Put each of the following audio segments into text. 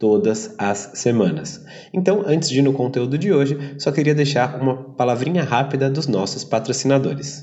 todas as semanas. Então, antes de ir no conteúdo de hoje, só queria deixar uma palavrinha rápida dos nossos patrocinadores.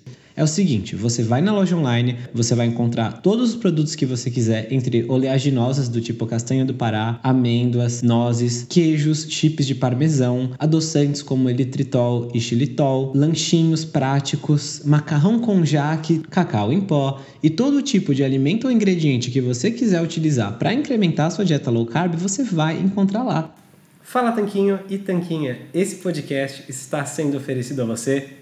É o seguinte, você vai na loja online, você vai encontrar todos os produtos que você quiser, entre oleaginosas do tipo castanha do Pará, amêndoas, nozes, queijos, chips de parmesão, adoçantes como elitritol e xilitol, lanchinhos práticos, macarrão com jaque, cacau em pó e todo tipo de alimento ou ingrediente que você quiser utilizar para incrementar sua dieta low carb, você vai encontrar lá. Fala Tanquinho e Tanquinha, esse podcast está sendo oferecido a você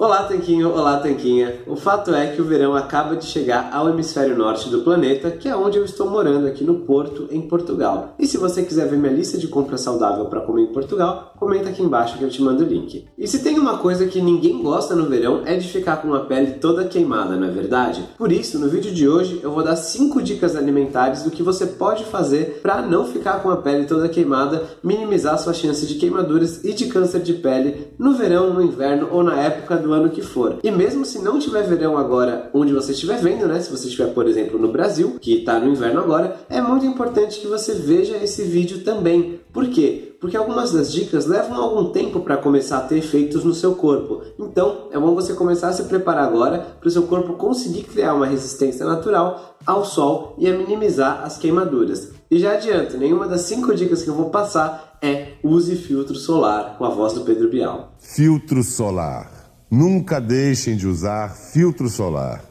Olá, Tanquinho! Olá, Tanquinha! O fato é que o verão acaba de chegar ao hemisfério norte do planeta, que é onde eu estou morando, aqui no Porto, em Portugal. E se você quiser ver minha lista de compra saudável para comer em Portugal, comenta aqui embaixo que eu te mando o link. E se tem uma coisa que ninguém gosta no verão é de ficar com a pele toda queimada, não é verdade? Por isso, no vídeo de hoje eu vou dar 5 dicas alimentares do que você pode fazer para não ficar com a pele toda queimada, minimizar suas chances de queimaduras e de câncer de pele no verão, no inverno ou na época do ano que for. E mesmo se não tiver verão agora onde você estiver vendo, né? Se você estiver, por exemplo, no Brasil, que está no inverno agora, é muito importante que você veja esse vídeo também. Por quê? Porque algumas das dicas levam algum tempo para começar a ter efeitos no seu corpo. Então, é bom você começar a se preparar agora para o seu corpo conseguir criar uma resistência natural ao sol e a minimizar as queimaduras. E já adianto, nenhuma das cinco dicas que eu vou passar é use filtro solar com a voz do Pedro Bial. Filtro solar. Nunca deixem de usar filtro solar.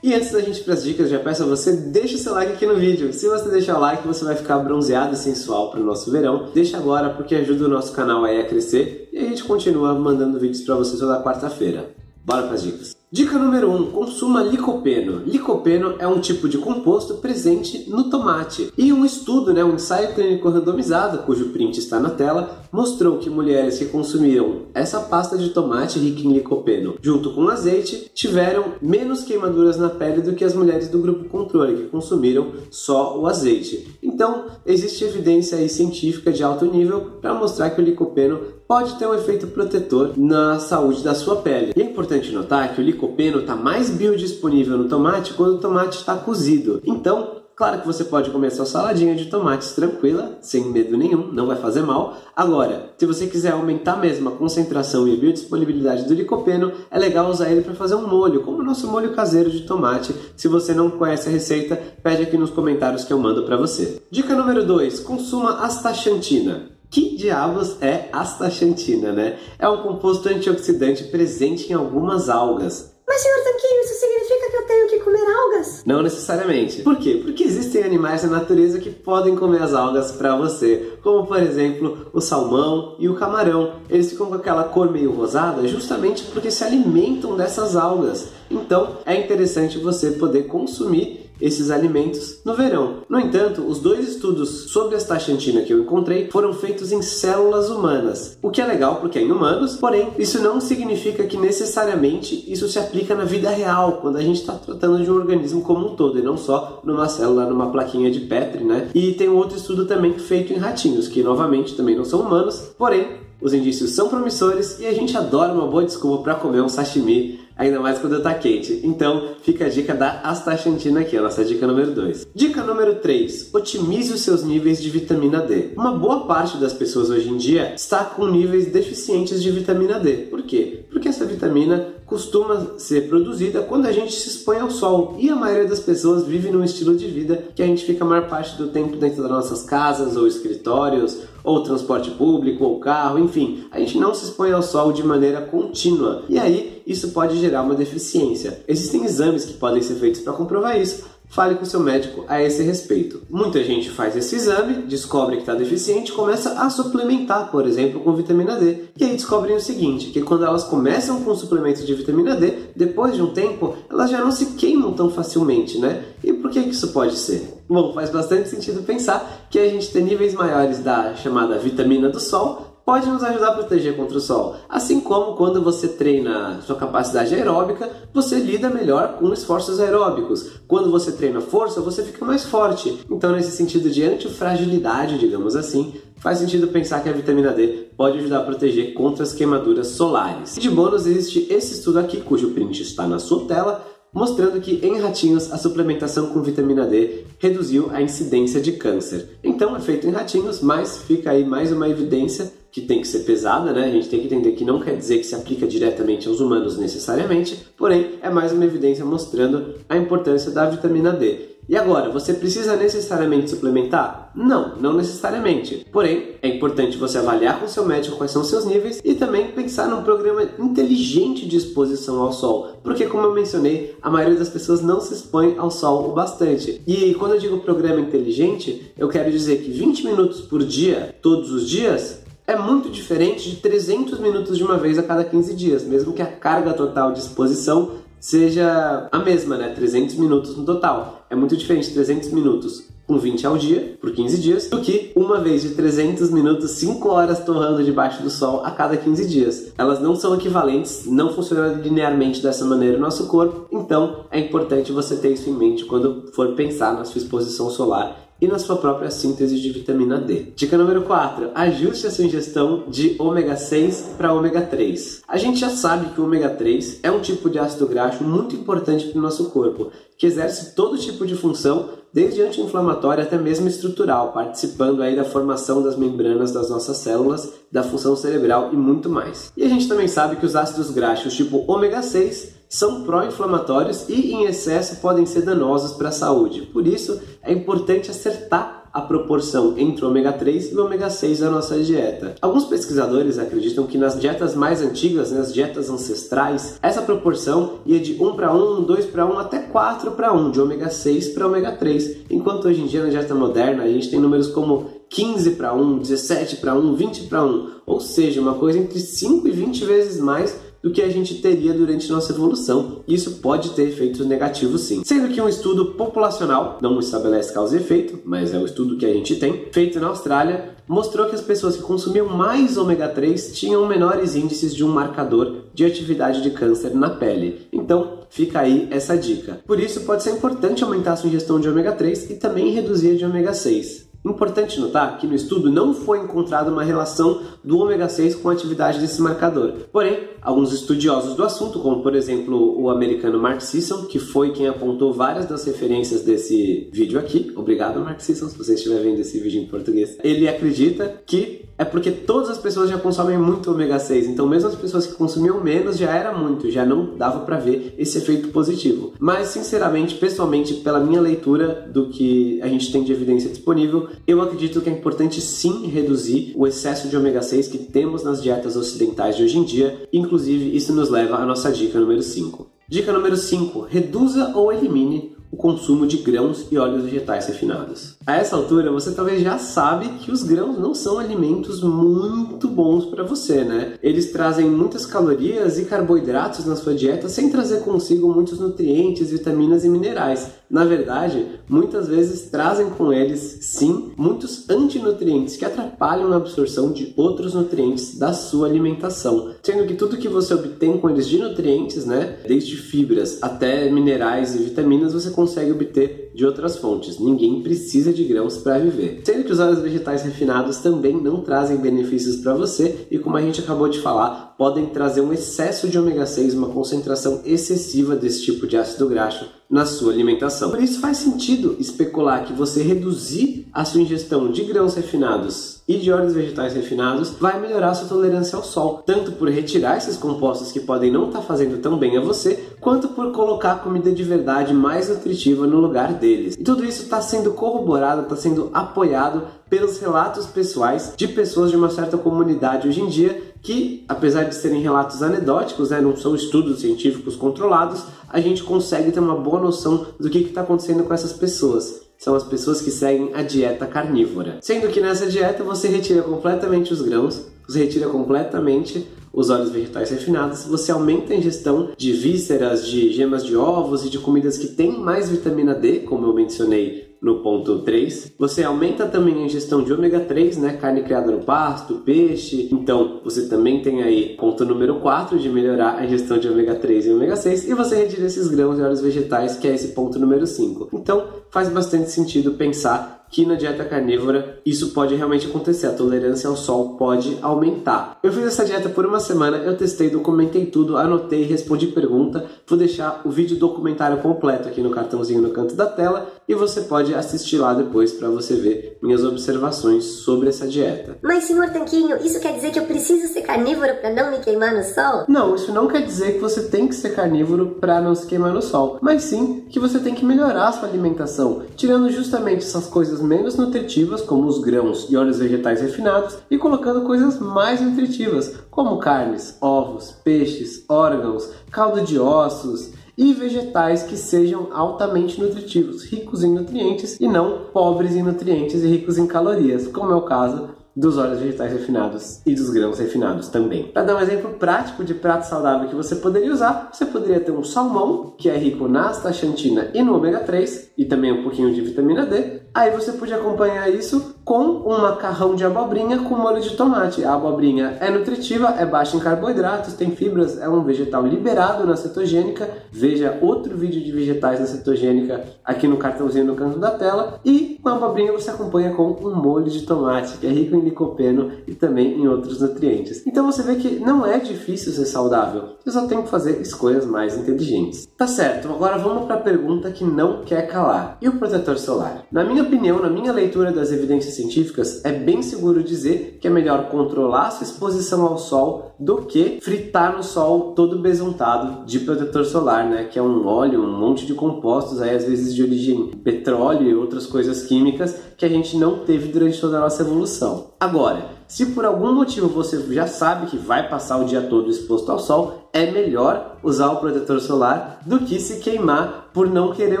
E antes da gente ir para as dicas, já peço a você, deixa o seu like aqui no vídeo. Se você deixar o like, você vai ficar bronzeado e sensual para o nosso verão. Deixa agora, porque ajuda o nosso canal aí a crescer e a gente continua mandando vídeos para você toda quarta-feira. Bora para as dicas. Dica número 1: um, consuma licopeno. Licopeno é um tipo de composto presente no tomate. E um estudo, né, um ensaio clínico randomizado, cujo print está na tela, mostrou que mulheres que consumiram essa pasta de tomate rica em licopeno junto com azeite tiveram menos queimaduras na pele do que as mulheres do grupo controle, que consumiram só o azeite. Então, existe evidência científica de alto nível para mostrar que o licopeno pode ter um efeito protetor na saúde da sua pele. E é importante notar que o licopeno está mais biodisponível no tomate quando o tomate está cozido. Então, Claro que você pode comer sua saladinha de tomates tranquila, sem medo nenhum, não vai fazer mal. Agora, se você quiser aumentar mesmo a concentração e a biodisponibilidade do licopeno, é legal usar ele para fazer um molho, como o nosso molho caseiro de tomate. Se você não conhece a receita, pede aqui nos comentários que eu mando para você. Dica número 2: consuma astaxantina. Que diabos é astaxantina, né? É um composto antioxidante presente em algumas algas. Mas, senhor Tanquinho, isso significa que eu tenho que comer algas? Não necessariamente. Por quê? Porque existem animais na natureza que podem comer as algas para você, como por exemplo o salmão e o camarão. Eles ficam com aquela cor meio rosada justamente porque se alimentam dessas algas. Então é interessante você poder consumir esses alimentos no verão. No entanto, os dois estudos sobre a astaxantina que eu encontrei foram feitos em células humanas, o que é legal porque é em humanos, porém isso não significa que necessariamente isso se aplica na vida real, quando a gente está tratando de um organismo como um todo e não só numa célula, numa plaquinha de Petri, né? E tem um outro estudo também feito em ratinhos, que novamente também não são humanos, porém os indícios são promissores e a gente adora uma boa desculpa para comer um sashimi ainda mais quando tá quente. Então, fica a dica da astaxantina aqui, a nossa dica número 2. Dica número 3: otimize os seus níveis de vitamina D. Uma boa parte das pessoas hoje em dia está com níveis deficientes de vitamina D. Por quê? Porque essa vitamina costuma ser produzida quando a gente se expõe ao sol e a maioria das pessoas vive num estilo de vida que a gente fica a maior parte do tempo dentro das nossas casas ou escritórios ou transporte público ou carro, enfim, a gente não se expõe ao sol de maneira contínua e aí isso pode gerar uma deficiência. Existem exames que podem ser feitos para comprovar isso, fale com seu médico a esse respeito. Muita gente faz esse exame, descobre que está deficiente e começa a suplementar, por exemplo, com vitamina D. E aí descobrem o seguinte, que quando elas começam com suplemento de vitamina D, depois de um tempo, elas já não se queimam tão facilmente, né? E por que isso pode ser? Bom, faz bastante sentido pensar que a gente tem níveis maiores da chamada vitamina do sol pode nos ajudar a proteger contra o sol. Assim como quando você treina sua capacidade aeróbica, você lida melhor com esforços aeróbicos. Quando você treina força, você fica mais forte. Então, nesse sentido de antifragilidade, digamos assim, faz sentido pensar que a vitamina D pode ajudar a proteger contra as queimaduras solares. E de bônus existe esse estudo aqui, cujo print está na sua tela, mostrando que em ratinhos a suplementação com vitamina D reduziu a incidência de câncer. Então é feito em ratinhos, mas fica aí mais uma evidência que tem que ser pesada, né? A gente tem que entender que não quer dizer que se aplica diretamente aos humanos necessariamente, porém é mais uma evidência mostrando a importância da vitamina D. E agora, você precisa necessariamente suplementar? Não, não necessariamente. Porém, é importante você avaliar com seu médico quais são seus níveis e também pensar num programa inteligente de exposição ao sol, porque como eu mencionei, a maioria das pessoas não se expõe ao sol o bastante. E quando eu digo programa inteligente, eu quero dizer que 20 minutos por dia, todos os dias, é muito diferente de 300 minutos de uma vez a cada 15 dias, mesmo que a carga total de exposição seja a mesma, né? 300 minutos no total. É muito diferente 300 minutos com 20 ao dia, por 15 dias, do que uma vez de 300 minutos, 5 horas torrando debaixo do sol a cada 15 dias. Elas não são equivalentes, não funcionam linearmente dessa maneira no nosso corpo, então é importante você ter isso em mente quando for pensar na sua exposição solar e na sua própria síntese de vitamina D. Dica número 4: ajuste a sua ingestão de ômega 6 para ômega 3. A gente já sabe que o ômega 3 é um tipo de ácido graxo muito importante para o nosso corpo, que exerce todo tipo de função, desde anti-inflamatória até mesmo estrutural, participando aí da formação das membranas das nossas células, da função cerebral e muito mais. E a gente também sabe que os ácidos graxos tipo ômega 6 são pró-inflamatórios e em excesso podem ser danosos para a saúde. Por isso, é importante acertar a proporção entre o ômega 3 e o ômega 6 da nossa dieta. Alguns pesquisadores acreditam que nas dietas mais antigas, nas dietas ancestrais, essa proporção ia de 1 para 1, 2 para 1 até 4 para 1, de ômega 6 para ômega 3. Enquanto hoje em dia na dieta moderna a gente tem números como 15 para 1, 17 para 1, 20 para 1, ou seja, uma coisa entre 5 e 20 vezes mais do que a gente teria durante nossa evolução. Isso pode ter efeitos negativos sim. Sendo que um estudo populacional, não estabelece causa e efeito, mas é o estudo que a gente tem, feito na Austrália, mostrou que as pessoas que consumiam mais ômega 3 tinham menores índices de um marcador de atividade de câncer na pele. Então, fica aí essa dica. Por isso, pode ser importante aumentar a sua ingestão de ômega 3 e também reduzir a de ômega 6. Importante notar que no estudo não foi encontrada uma relação do ômega 6 com a atividade desse marcador. Porém, alguns estudiosos do assunto, como por exemplo o americano Mark Sisson, que foi quem apontou várias das referências desse vídeo aqui, obrigado Mark Sisson se você estiver vendo esse vídeo em português, ele acredita que é porque todas as pessoas já consomem muito ômega 6, então mesmo as pessoas que consumiam menos já era muito, já não dava para ver esse efeito positivo. Mas sinceramente, pessoalmente, pela minha leitura do que a gente tem de evidência disponível, eu acredito que é importante sim reduzir o excesso de ômega 6 que temos nas dietas ocidentais de hoje em dia, inclusive isso nos leva à nossa dica número 5. Dica número 5: reduza ou elimine o consumo de grãos e óleos vegetais refinados. A essa altura, você talvez já sabe que os grãos não são alimentos muito bons para você, né? Eles trazem muitas calorias e carboidratos na sua dieta sem trazer consigo muitos nutrientes, vitaminas e minerais. Na verdade, muitas vezes trazem com eles, sim, muitos antinutrientes que atrapalham a absorção de outros nutrientes da sua alimentação. Sendo que tudo que você obtém com eles de nutrientes, né, desde fibras até minerais e vitaminas, você consegue obter de outras fontes. Ninguém precisa de grãos para viver. Sendo que os óleos vegetais refinados também não trazem benefícios para você e, como a gente acabou de falar, podem trazer um excesso de ômega 6, uma concentração excessiva desse tipo de ácido graxo na sua alimentação. Por isso faz sentido especular que você reduzir a sua ingestão de grãos refinados e de óleos vegetais refinados vai melhorar sua tolerância ao sol, tanto por retirar esses compostos que podem não estar tá fazendo tão bem a você, quanto por colocar comida de verdade mais nutritiva no lugar deles. E tudo isso está sendo corroborado, está sendo apoiado pelos relatos pessoais de pessoas de uma certa comunidade hoje em dia que, apesar de serem relatos anedóticos, né, não são estudos científicos controlados, a gente consegue ter uma boa noção do que está acontecendo com essas pessoas. São as pessoas que seguem a dieta carnívora. Sendo que nessa dieta você retira completamente os grãos, você retira completamente os óleos vegetais refinados, você aumenta a ingestão de vísceras, de gemas de ovos e de comidas que têm mais vitamina D, como eu mencionei no ponto 3. Você aumenta também a ingestão de ômega 3, né? Carne criada no pasto, peixe. Então, você também tem aí ponto número 4 de melhorar a ingestão de ômega 3 e ômega 6 e você retira esses grãos e óleos vegetais, que é esse ponto número 5. Então, faz bastante sentido pensar que na dieta carnívora isso pode realmente acontecer, a tolerância ao sol pode aumentar. Eu fiz essa dieta por uma semana, eu testei, documentei tudo, anotei, respondi pergunta, vou deixar o vídeo documentário completo aqui no cartãozinho no canto da tela e você pode assistir lá depois para você ver minhas observações sobre essa dieta. Mas senhor Tanquinho, isso quer dizer que eu preciso ser carnívoro para não me queimar no sol? Não, isso não quer dizer que você tem que ser carnívoro para não se queimar no sol, mas sim que você tem que melhorar a sua alimentação, tirando justamente essas coisas menos nutritivas, como os grãos e óleos vegetais refinados, e colocando coisas mais nutritivas, como carnes, ovos, peixes, órgãos, caldo de ossos e vegetais que sejam altamente nutritivos, ricos em nutrientes e não pobres em nutrientes e ricos em calorias, como é o caso dos óleos vegetais refinados e dos grãos refinados também. Para dar um exemplo prático de prato saudável que você poderia usar, você poderia ter um salmão, que é rico na astaxantina e no ômega 3, e também um pouquinho de vitamina D. Aí você pode acompanhar isso com um macarrão de abobrinha com molho de tomate. A abobrinha é nutritiva, é baixa em carboidratos, tem fibras, é um vegetal liberado na cetogênica. Veja outro vídeo de vegetais na cetogênica aqui no cartãozinho no canto da tela. E com a abobrinha você acompanha com um molho de tomate, que é rico em licopeno e também em outros nutrientes. Então você vê que não é difícil ser saudável, você só tem que fazer escolhas mais inteligentes. Tá certo, agora vamos para a pergunta que não quer calar. E o protetor solar? Na minha opinião, na minha leitura das evidências científicas, é bem seguro dizer que é melhor controlar sua exposição ao sol do que fritar no sol todo besuntado de protetor solar, né? Que é um óleo, um monte de compostos, aí às vezes de origem petróleo e outras coisas químicas que a gente não teve durante toda a nossa evolução. Agora, se por algum motivo você já sabe que vai passar o dia todo exposto ao sol, é melhor usar o protetor solar do que se queimar por não querer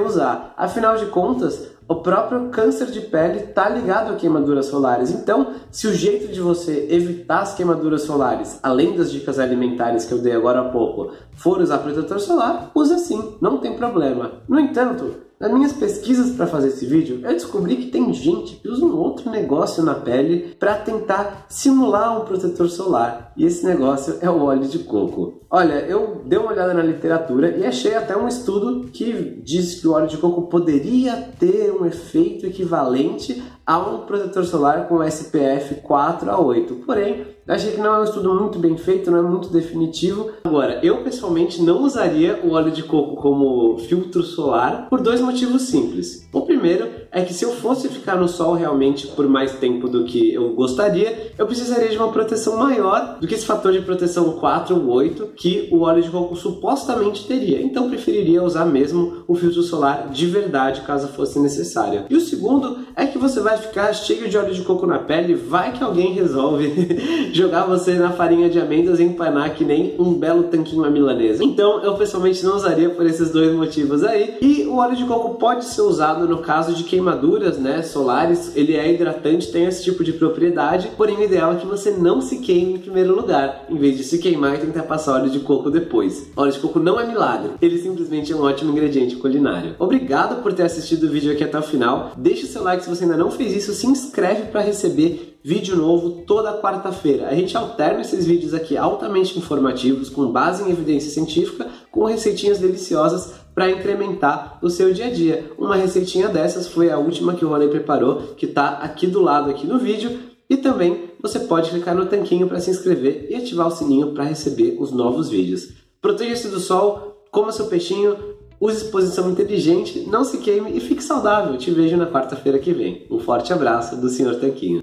usar. Afinal de contas, o próprio câncer de pele está ligado a queimaduras solares. Então, se o jeito de você evitar as queimaduras solares, além das dicas alimentares que eu dei agora há pouco, for usar protetor solar, use sim, não tem problema. No entanto, nas minhas pesquisas para fazer esse vídeo, eu descobri que tem gente que usa um outro negócio na pele para tentar simular um protetor solar. E esse negócio é o óleo de coco. Olha, eu dei uma olhada na literatura e achei até um estudo que diz que o óleo de coco poderia ter um efeito equivalente a um protetor solar com SPF 4 a 8. Porém, achei que não é um estudo muito bem feito, não é muito definitivo. Agora, eu pessoalmente não usaria o óleo de coco como filtro solar por dois motivos simples. O primeiro é que se eu fosse ficar no sol realmente por mais tempo do que eu gostaria, eu precisaria de uma proteção maior do que esse fator de proteção 4 ou 8 que o óleo de coco supostamente teria. Então preferiria usar mesmo o filtro solar de verdade caso fosse necessário. E o segundo é que você vai ficar cheio de óleo de coco na pele, vai que alguém resolve jogar você na farinha de amêndoas e empanar que nem um belo tanquinho à milanesa. Então eu pessoalmente não usaria por esses dois motivos aí. E o óleo de coco pode ser usado no caso de quem queimaduras né, solares, ele é hidratante, tem esse tipo de propriedade, porém o ideal é que você não se queime em primeiro lugar, em vez de se queimar e tentar passar óleo de coco depois. Óleo de coco não é milagre, ele simplesmente é um ótimo ingrediente culinário. Obrigado por ter assistido o vídeo aqui até o final, deixa o seu like se você ainda não fez isso, se inscreve para receber vídeo novo toda quarta-feira. A gente alterna esses vídeos aqui altamente informativos, com base em evidência científica, com receitinhas deliciosas para incrementar o seu dia a dia. Uma receitinha dessas foi a última que o Rony preparou, que está aqui do lado aqui no vídeo. E também você pode clicar no tanquinho para se inscrever e ativar o sininho para receber os novos vídeos. Proteja-se do sol, coma seu peixinho, use exposição inteligente, não se queime e fique saudável. Te vejo na quarta-feira que vem. Um forte abraço do Sr. Tanquinho.